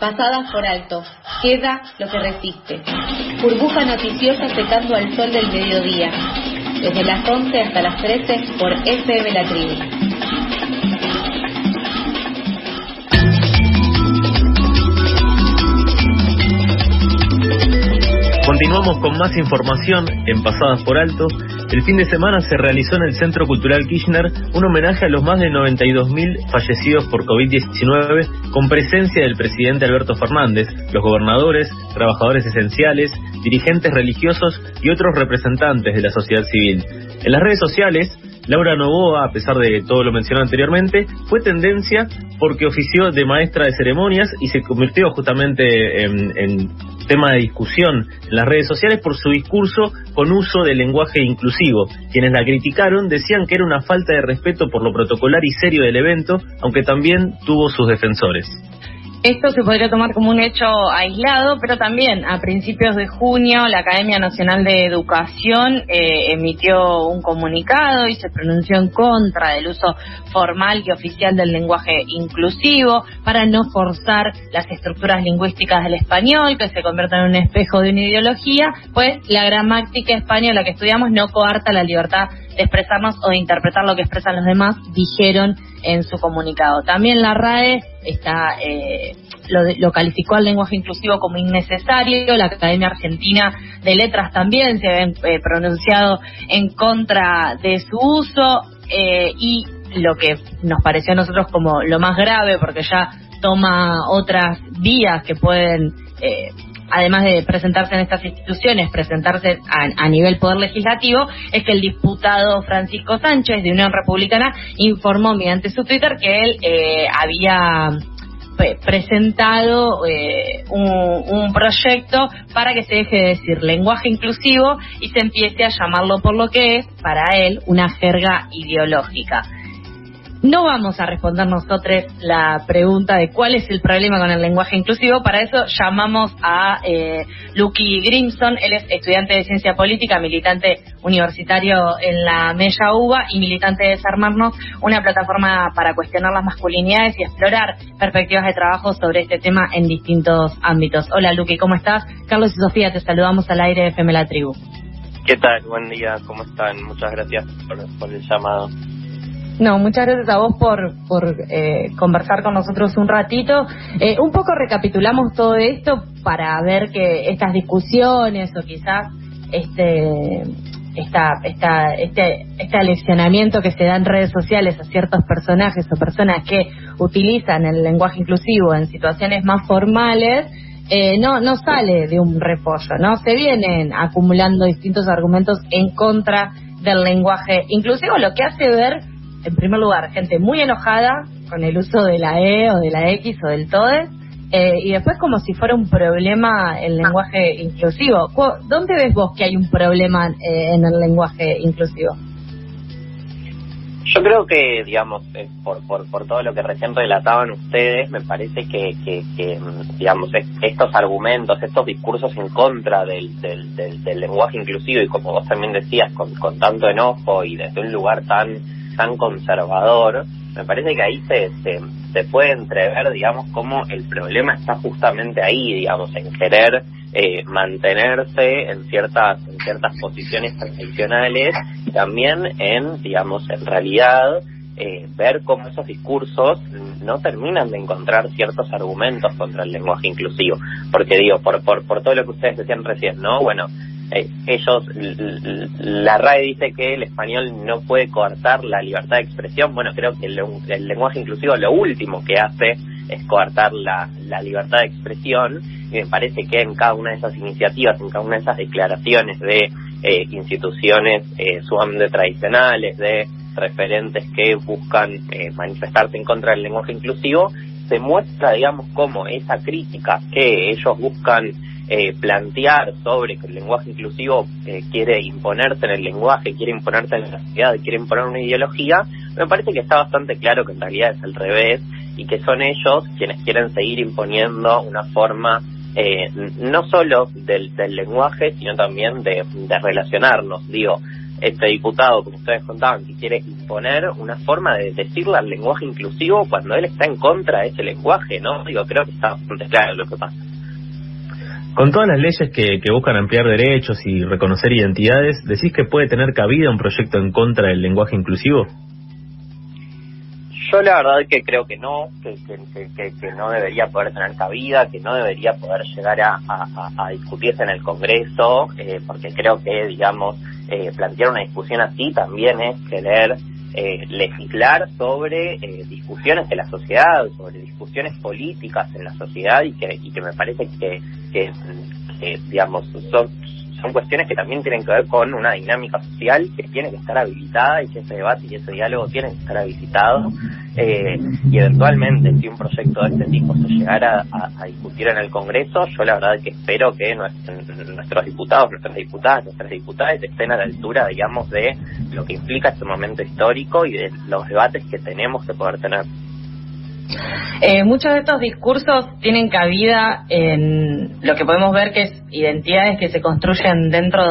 Pasadas por alto, queda lo que resiste. Burbuja noticiosa secando al sol del mediodía. Desde las 11 hasta las 13 por FM La Tribu. Continuamos con más información en Pasadas por Alto. El fin de semana se realizó en el Centro Cultural Kirchner un homenaje a los más de 92.000 fallecidos por COVID-19 con presencia del presidente Alberto Fernández, los gobernadores, trabajadores esenciales, dirigentes religiosos y otros representantes de la sociedad civil. En las redes sociales, Laura Novoa, a pesar de todo lo mencionado anteriormente, fue tendencia porque ofició de maestra de ceremonias y se convirtió justamente en, tema de discusión en las redes sociales por su discurso con uso del lenguaje inclusivo. Quienes la criticaron decían que era una falta de respeto por lo protocolar y serio del evento, aunque también tuvo sus defensores. Esto se podría tomar como un hecho aislado, pero también a principios de junio la Academia Nacional de Educación eh, emitió un comunicado y se pronunció en contra del uso formal y oficial del lenguaje inclusivo para no forzar las estructuras lingüísticas del español que se conviertan en un espejo de una ideología, pues la gramática española que estudiamos no coarta la libertad de expresarnos o de interpretar lo que expresan los demás, dijeron en su comunicado. También la RAE está eh, lo, calificó al lenguaje inclusivo como innecesario, la Academia Argentina de Letras también se ha eh, pronunciado en contra de su uso eh, y lo que nos pareció a nosotros como lo más grave, porque ya toma otras vías que pueden además de presentarse en estas instituciones, presentarse a, nivel poder legislativo, es que el diputado Francisco Sánchez de Unión Republicana informó mediante su Twitter que él eh, había presentado eh, un, proyecto para que se deje de decir lenguaje inclusivo y se empiece a llamarlo por lo que es, para él, una jerga ideológica. No vamos a responder nosotros la pregunta de cuál es el problema con el lenguaje inclusivo. Para eso llamamos a eh, Lucky Grimson. Él es estudiante de ciencia política, militante universitario en la Mella UBA y militante de Desarmarnos, una plataforma para cuestionar las masculinidades y explorar perspectivas de trabajo sobre este tema en distintos ámbitos. Hola Lucky, ¿cómo estás? Carlos y Sofía, te saludamos al aire de FM La Tribu. ¿Qué tal? Buen día, ¿cómo están? Muchas gracias por el llamado. No, muchas gracias a vos por, por eh, conversar con nosotros un ratito. Eh, un poco recapitulamos todo esto para ver que estas discusiones o quizás este esta, este, este aleccionamiento que se da en redes sociales a ciertos personajes o personas que utilizan el lenguaje inclusivo en situaciones más formales, eh, no, no sale de un repollo, ¿no? Se vienen acumulando distintos argumentos en contra del lenguaje inclusivo, lo que hace ver en primer lugar, gente muy enojada con el uso de la E o de la X o del TODE, eh, y después como si fuera un problema el lenguaje inclusivo. ¿Dónde ves vos que hay un problema eh, en el lenguaje inclusivo? Yo creo que, digamos, eh, por, por, por todo lo que recién relataban ustedes, me parece que, que, mm, digamos, estos argumentos, estos discursos en contra del, del, del, lenguaje inclusivo y como vos también decías, con, con tanto enojo y desde un lugar tan tan conservador, me parece que ahí se, se, puede entrever, digamos, cómo el problema está justamente ahí, digamos, en querer eh, mantenerse en ciertas, en ciertas posiciones tradicionales también en, digamos, en realidad eh, ver cómo esos discursos no terminan de encontrar ciertos argumentos contra el lenguaje inclusivo. Porque digo, por, por, por todo lo que ustedes decían recién, ¿no? Bueno, eh, ellos, la RAE dice que el español no puede coartar la libertad de expresión. Bueno, creo que el, lenguaje inclusivo lo último que hace es coartar la, libertad de expresión y me parece que en cada una de esas iniciativas, en cada una de esas declaraciones de eh, instituciones eh, sumamente tradicionales, de referentes que buscan eh, manifestarse en contra del lenguaje inclusivo, se muestra, digamos, cómo esa crítica que ellos buscan eh, plantear sobre que el lenguaje inclusivo eh, quiere imponerse en el lenguaje, quiere imponerse en la sociedad, quiere imponer una ideología, me parece que está bastante claro que en realidad es al revés y que son ellos quienes quieren seguir imponiendo una forma eh, no solo del, lenguaje, sino también de, relacionarnos. Digo, este diputado, como ustedes contaban, que quiere imponer una forma de decirle al lenguaje inclusivo cuando él está en contra de ese lenguaje, ¿no? Digo, creo que está bastante claro lo que pasa. Con todas las leyes que, que buscan ampliar derechos y reconocer identidades, ¿decís que puede tener cabida un proyecto en contra del lenguaje inclusivo? Yo la verdad que creo que no, que, que, que, no debería poder tener cabida, que no debería poder llegar a, a, discutirse en el Congreso, eh, porque creo que, digamos, eh, plantear una discusión así también es querer eh, legislar sobre eh, discusiones de la sociedad, sobre discusiones políticas en la sociedad y que, y que me parece que, que, que digamos, son son cuestiones que también tienen que ver con una dinámica social que tiene que estar habilitada y que ese debate y ese diálogo tienen que estar habilitados eh, y eventualmente si un proyecto de este tipo se llegara a, discutir en el Congreso, yo la verdad que espero que nuestros diputados, nuestras diputadas, nuestras diputadas estén a la altura, digamos, de lo que implica este momento histórico y de los debates que tenemos que poder tener. Eh, muchos de estos discursos tienen cabida en lo que podemos ver que es identidades que se construyen dentro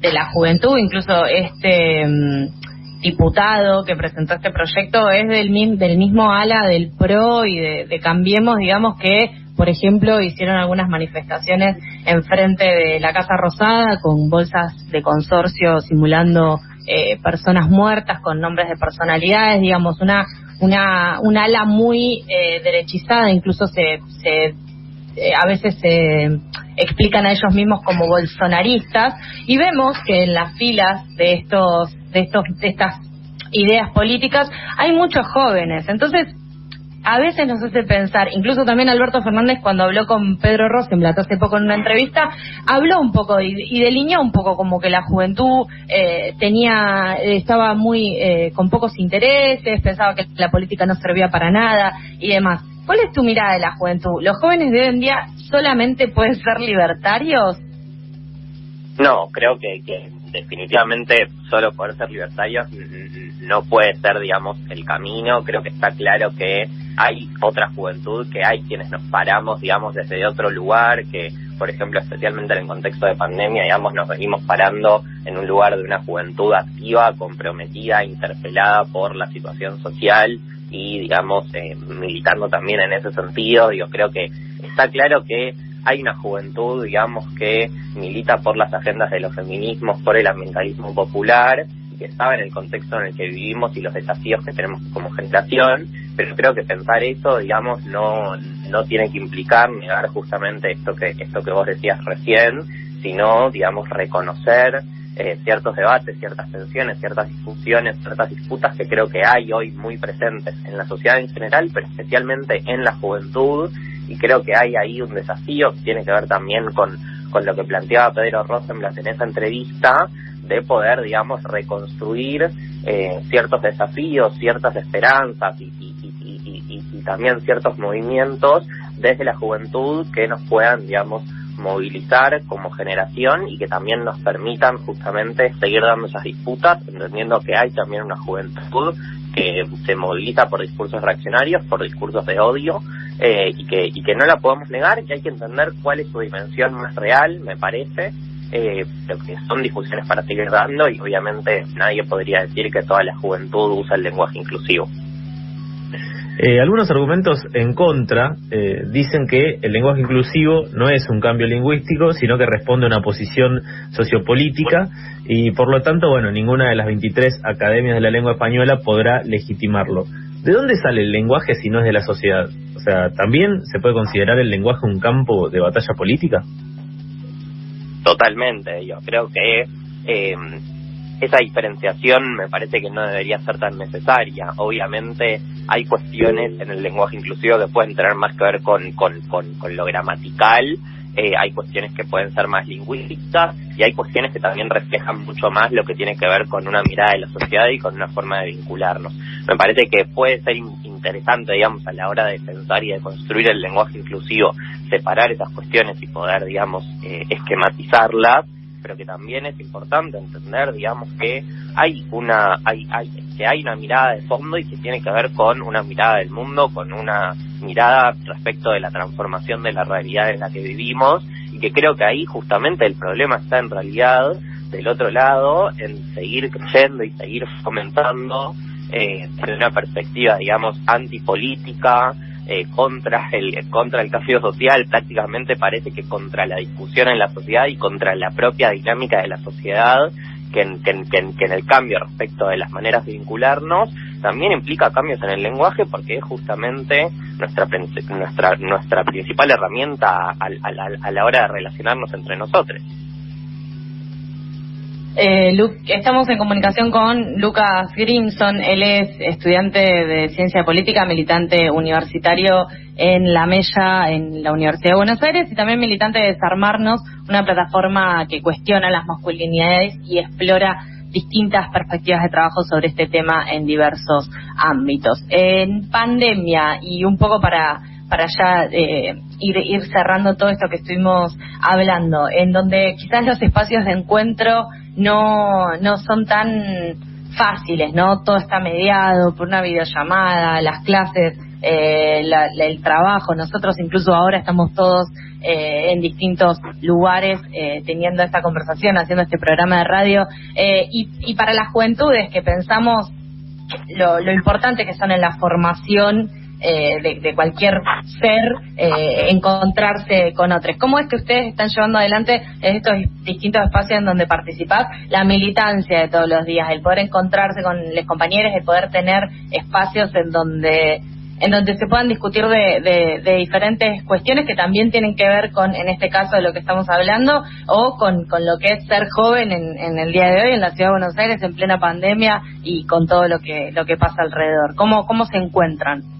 de la juventud, incluso este mm, diputado que presentó este proyecto es del, del mismo ala del PRO y de, Cambiemos, digamos que, por ejemplo, hicieron algunas manifestaciones en frente de la Casa Rosada con bolsas de consorcio simulando eh, personas muertas con nombres de personalidades, digamos, una una, una ala muy eh, derechizada, incluso se, se eh, a veces se explican a ellos mismos como bolsonaristas y vemos que en las filas de estos de estos de estas ideas políticas hay muchos jóvenes. Entonces a veces nos hace pensar, incluso también Alberto Fernández cuando habló con Pedro Rosenblatt hace poco en una entrevista, habló un poco y, delineó un poco como que la juventud eh, tenía, estaba muy eh, con pocos intereses, pensaba que la política no servía para nada y demás. ¿Cuál es tu mirada de la juventud? ¿Los jóvenes de hoy en día solamente pueden ser libertarios? No, creo que, que definitivamente solo poder ser libertarios no puede ser, digamos, el camino. Creo que está claro que hay otra juventud, que hay quienes nos paramos, digamos, desde otro lugar, que, por ejemplo, especialmente en el contexto de pandemia, digamos, nos venimos parando en un lugar de una juventud activa, comprometida, interpelada por la situación social y, digamos, eh, militando también en ese sentido. Yo creo que está claro que hay una juventud, digamos, que milita por las agendas de los feminismos, por el ambientalismo popular, que sabe en el contexto en el que vivimos y los desafíos que tenemos como generación, pero creo que pensar eso, digamos, no, no tiene que implicar negar justamente esto que, esto que vos decías recién, sino, digamos, reconocer eh, ciertos debates, ciertas tensiones, ciertas discusiones, ciertas disputas que creo que hay hoy muy presentes en la sociedad en general, pero especialmente en la juventud, y creo que hay ahí un desafío que tiene que ver también con, con lo que planteaba Pedro Rosenblatt en esa entrevista, de poder, digamos, reconstruir eh, ciertos desafíos, ciertas esperanzas y, y, y, también ciertos movimientos desde la juventud que nos puedan, digamos, movilizar como generación y que también nos permitan justamente seguir dando esas disputas, entendiendo que hay también una juventud que se moviliza por discursos reaccionarios, por discursos de odio, eh, y, que, y que no la podemos negar, que hay que entender cuál es su dimensión más real, me parece, eh, pero que son discusiones para seguir dando y obviamente nadie podría decir que toda la juventud usa el lenguaje inclusivo. Eh, algunos argumentos en contra eh, dicen que el lenguaje inclusivo no es un cambio lingüístico, sino que responde a una posición sociopolítica y por lo tanto, bueno, ninguna de las 23 academias de la lengua española podrá legitimarlo. ¿De dónde sale el lenguaje si no es de la sociedad? O sea, ¿también se puede considerar el lenguaje un campo de batalla política? Totalmente, yo creo que eh, esa diferenciación me parece que no debería ser tan necesaria. Obviamente hay cuestiones en el lenguaje inclusivo que pueden tener más que ver con, lo gramatical, eh, hay cuestiones que pueden ser más lingüísticas y hay cuestiones que también reflejan mucho más lo que tiene que ver con una mirada de la sociedad y con una forma de vincularnos. Me parece que puede ser interesante, digamos, a la hora de pensar y de construir el lenguaje inclusivo, separar esas cuestiones y poder, digamos, eh, esquematizarlas pero que también es importante entender, digamos, que hay una, hay, hay que hay una mirada de fondo y que tiene que ver con una mirada del mundo, con una mirada respecto de la transformación de la realidad en la que vivimos y que creo que ahí justamente el problema está en realidad del otro lado en seguir creyendo y seguir fomentando eh, desde una perspectiva, digamos, antipolítica, eh, contra el contra el cambio social, prácticamente parece que contra la discusión en la sociedad y contra la propia dinámica de la sociedad, que en, que, que en el cambio respecto de las maneras de vincularnos también implica cambios en el lenguaje porque es justamente nuestra nuestra nuestra principal herramienta a, a la hora de relacionarnos entre nosotros. Eh, estamos en comunicación con Lucas Grimson. Él es estudiante de ciencia política, militante universitario en La Mella, en la Universidad de Buenos Aires, y también militante de Desarmarnos, una plataforma que cuestiona las masculinidades y explora distintas perspectivas de trabajo sobre este tema en diversos ámbitos. En pandemia, y un poco para para ya eh, ir, cerrando todo esto que estuvimos hablando, en donde quizás los espacios de encuentro no, no son tan fáciles, ¿no? Todo está mediado por una videollamada, las clases, eh, el trabajo, nosotros incluso ahora estamos todos eh, en distintos lugares eh, teniendo esta conversación, haciendo este programa de radio, eh, y, y para las juventudes que pensamos lo importante que son en la formación eh, de, cualquier ser eh, encontrarse con otros. ¿Cómo es que ustedes están llevando adelante en estos distintos espacios en donde participar la militancia de todos los días, el poder encontrarse con los compañeros, el poder tener espacios en donde en donde se puedan discutir de, de, diferentes cuestiones que también tienen que ver con, en este caso, de lo que estamos hablando, o con, con lo que es ser joven en, en, el día de hoy en la Ciudad de Buenos Aires, en plena pandemia y con todo lo que, lo que pasa alrededor. ¿Cómo, cómo se encuentran?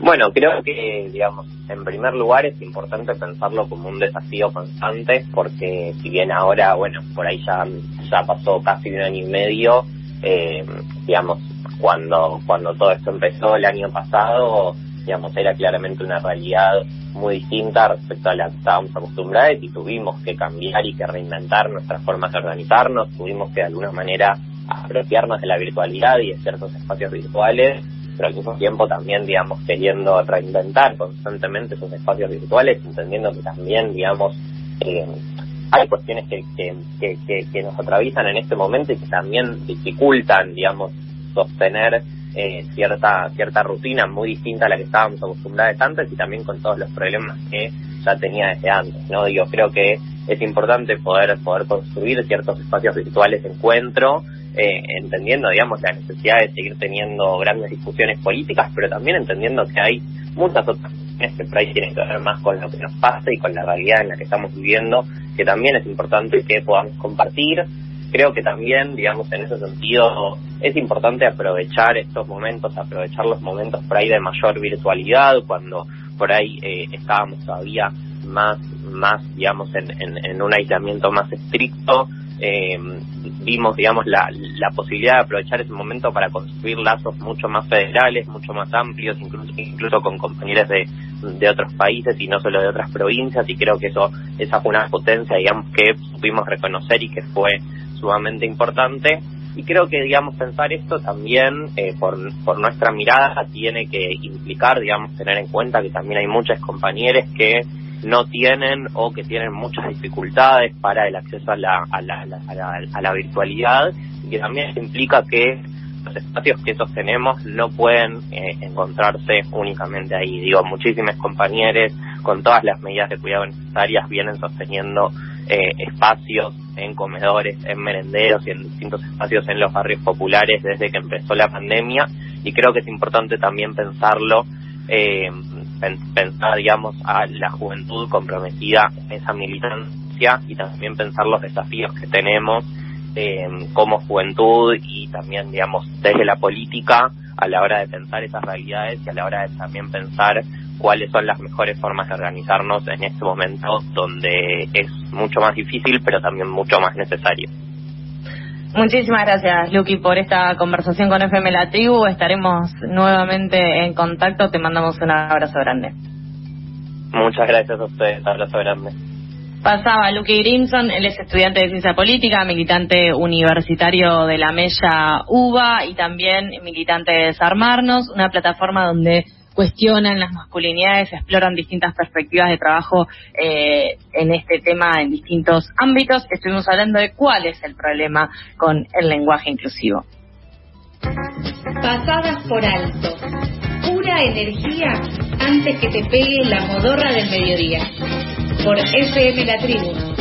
Bueno, creo que, digamos, en primer lugar es importante pensarlo como un desafío constante, porque si bien ahora, bueno, por ahí ya, ya pasó casi un año y medio, eh, digamos, cuando, cuando todo esto empezó el año pasado, digamos, era claramente una realidad muy distinta respecto a la que estábamos acostumbrados y tuvimos que cambiar y que reinventar nuestras formas de organizarnos, tuvimos que de alguna manera apropiarnos de la virtualidad y de ciertos espacios virtuales pero al mismo tiempo también, digamos, queriendo reinventar constantemente esos espacios virtuales, entendiendo que también, digamos, eh, hay cuestiones que, que, que, nos atraviesan en este momento y que también dificultan, digamos, sostener eh, cierta cierta rutina muy distinta a la que estábamos acostumbrados antes y también con todos los problemas que ya tenía desde antes, ¿no? Digo, creo que es importante poder poder construir ciertos espacios virtuales de encuentro eh, entendiendo, digamos, la necesidad de seguir teniendo grandes discusiones políticas, pero también entendiendo que hay muchas otras cuestiones que por ahí tienen que ver más con lo que nos pasa y con la realidad en la que estamos viviendo, que también es importante que podamos compartir. Creo que también, digamos, en ese sentido, es importante aprovechar estos momentos, aprovechar los momentos por ahí de mayor virtualidad, cuando por ahí eh, estábamos todavía más, más digamos, en, en, en un aislamiento más estricto, eh, vimos, digamos, la, la posibilidad de aprovechar ese momento para construir lazos mucho más federales, mucho más amplios, incluso, incluso con compañeros de, de otros países y no solo de otras provincias, y creo que eso, esa fue una potencia, digamos, que supimos reconocer y que fue sumamente importante. Y creo que, digamos, pensar esto también, eh, por, por nuestra mirada, tiene que implicar, digamos, tener en cuenta que también hay muchos compañeros que no tienen o que tienen muchas dificultades para el acceso a la, virtualidad y que también implica que los espacios que sostenemos no pueden eh, encontrarse únicamente ahí. Digo, muchísimos compañeros con todas las medidas de cuidado necesarias vienen sosteniendo eh, espacios en comedores, en merenderos y en distintos espacios en los barrios populares desde que empezó la pandemia y creo que es importante también pensarlo eh, pensar, digamos, a la juventud comprometida en esa militancia y también pensar los desafíos que tenemos eh, como juventud y también, digamos, desde la política a la hora de pensar esas realidades y a la hora de también pensar cuáles son las mejores formas de organizarnos en este momento donde es mucho más difícil pero también mucho más necesario. Muchísimas gracias, Luqui, por esta conversación con FM La Tribu. Estaremos nuevamente en contacto. Te mandamos un abrazo grande. Muchas gracias a ustedes. Abrazo grande. Pasaba Luque Grimson, él es estudiante de ciencia política, militante universitario de la Mella UBA y también militante de Desarmarnos, una plataforma donde cuestionan las masculinidades, exploran distintas perspectivas de trabajo eh, en este tema en distintos ámbitos. Estuvimos hablando de cuál es el problema con el lenguaje inclusivo. Pasadas por alto. Pura energía antes que te pegue la modorra del mediodía. Por FM La Tribu